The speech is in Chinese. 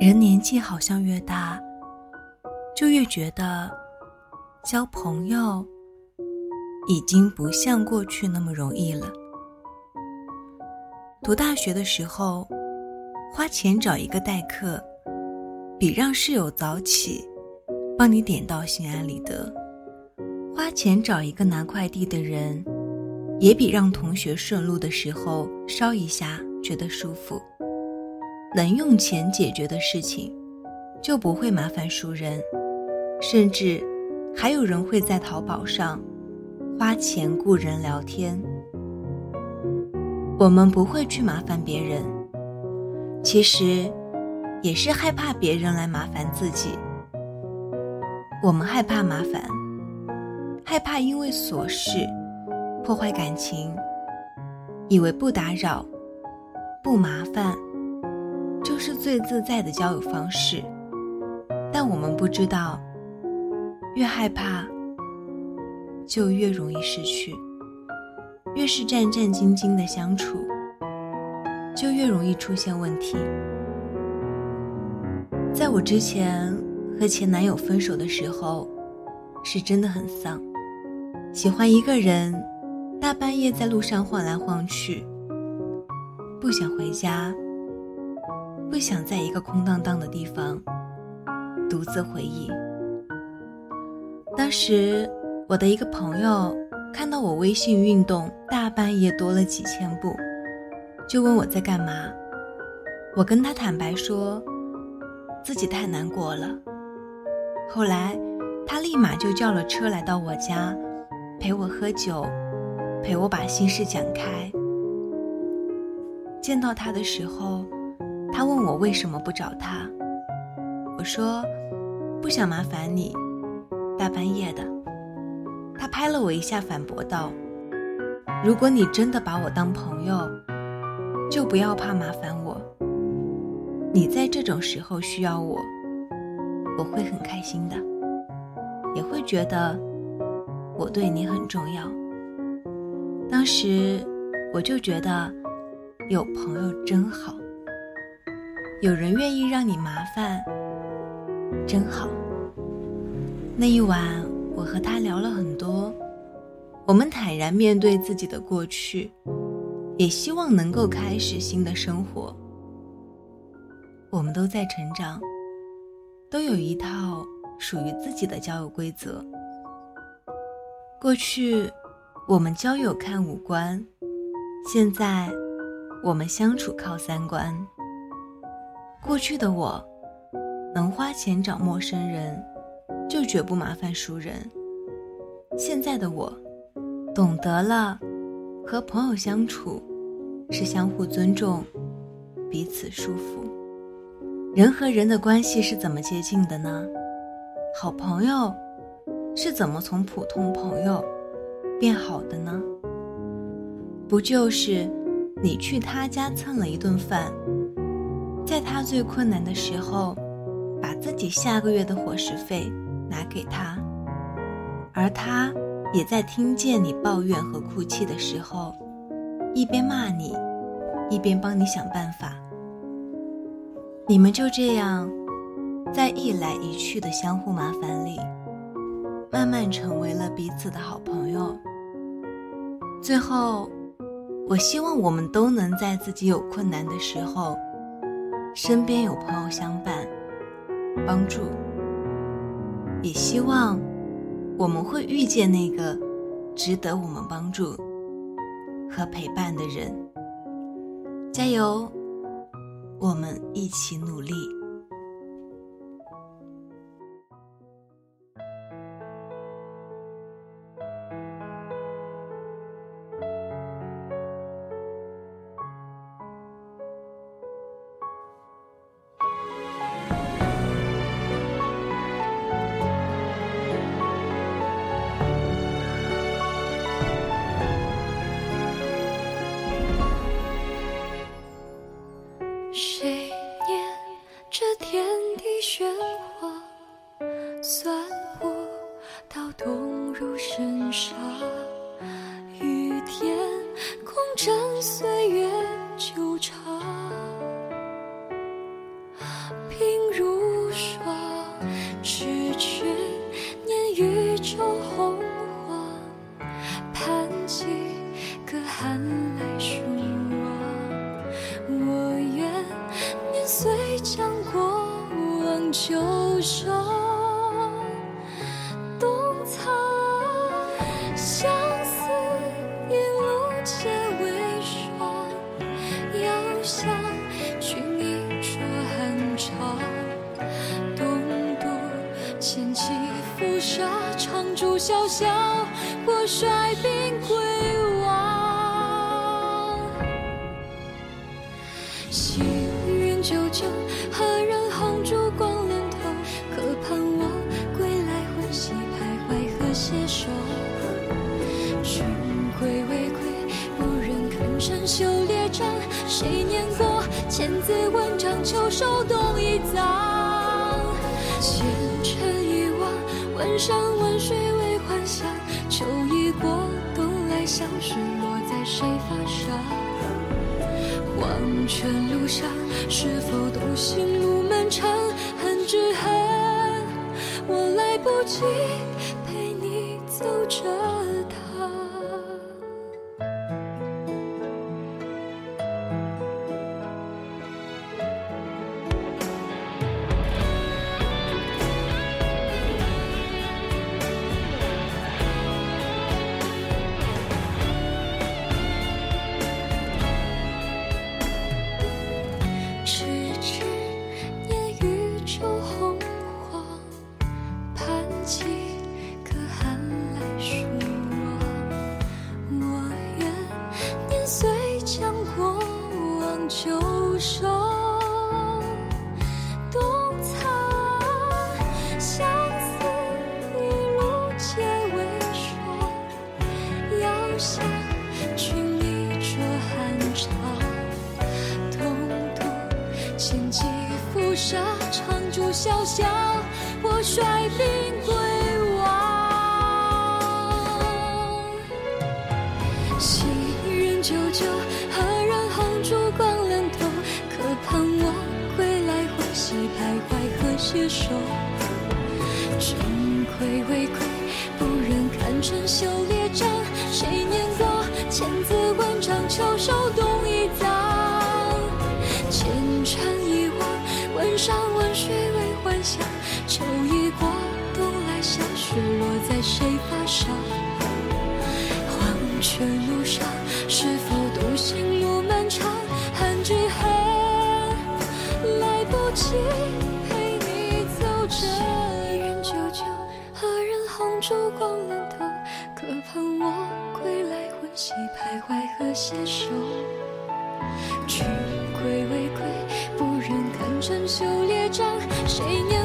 人年纪好像越大，就越觉得交朋友已经不像过去那么容易了。读大学的时候，花钱找一个代课，比让室友早起帮你点到心安理得；花钱找一个拿快递的人，也比让同学顺路的时候捎一下觉得舒服。能用钱解决的事情，就不会麻烦熟人，甚至还有人会在淘宝上花钱雇人聊天。我们不会去麻烦别人，其实也是害怕别人来麻烦自己。我们害怕麻烦，害怕因为琐事破坏感情，以为不打扰、不麻烦。就是最自在的交友方式，但我们不知道，越害怕，就越容易失去；越是战战兢兢的相处，就越容易出现问题。在我之前和前男友分手的时候，是真的很丧，喜欢一个人，大半夜在路上晃来晃去，不想回家。不想在一个空荡荡的地方独自回忆。当时我的一个朋友看到我微信运动大半夜多了几千步，就问我在干嘛。我跟他坦白说，自己太难过了。后来他立马就叫了车来到我家，陪我喝酒，陪我把心事讲开。见到他的时候。他问我为什么不找他，我说不想麻烦你，大半夜的。他拍了我一下，反驳道：“如果你真的把我当朋友，就不要怕麻烦我。你在这种时候需要我，我会很开心的，也会觉得我对你很重要。”当时我就觉得有朋友真好。有人愿意让你麻烦，真好。那一晚，我和他聊了很多，我们坦然面对自己的过去，也希望能够开始新的生活。我们都在成长，都有一套属于自己的交友规则。过去，我们交友看五官，现在，我们相处靠三观。过去的我，能花钱找陌生人，就绝不麻烦熟人。现在的我，懂得了，和朋友相处，是相互尊重，彼此舒服。人和人的关系是怎么接近的呢？好朋友，是怎么从普通朋友，变好的呢？不就是你去他家蹭了一顿饭？在他最困难的时候，把自己下个月的伙食费拿给他，而他也在听见你抱怨和哭泣的时候，一边骂你，一边帮你想办法。你们就这样，在一来一去的相互麻烦里，慢慢成为了彼此的好朋友。最后，我希望我们都能在自己有困难的时候。身边有朋友相伴、帮助，也希望我们会遇见那个值得我们帮助和陪伴的人。加油，我们一起努力。身上。潇潇，我率兵归王。千字文章，秋收冬已藏。前尘已忘，问山问水为幻想。秋已过，冬来相识，落在谁发上？黄泉路上，是否独行路漫长？恨只恨我来不及遥想君一桌寒茶。东渡千骑浮沙，长驻潇潇，我率兵归王。昔人久久，何人横烛光冷透？可盼我归来，欢喜徘徊和携手。君归未归，不忍看成绣列张。谁念过千字文章，秋收冬已藏。前尘已忘，问山问水为幻想。秋已过，冬来相识，落在谁发上？黄泉路上，是否独行路漫长？恨只恨来不及陪你走这人久久，何人红烛光来，欢喜徘徊和携手。君归未归，不忍看成绣列张。谁念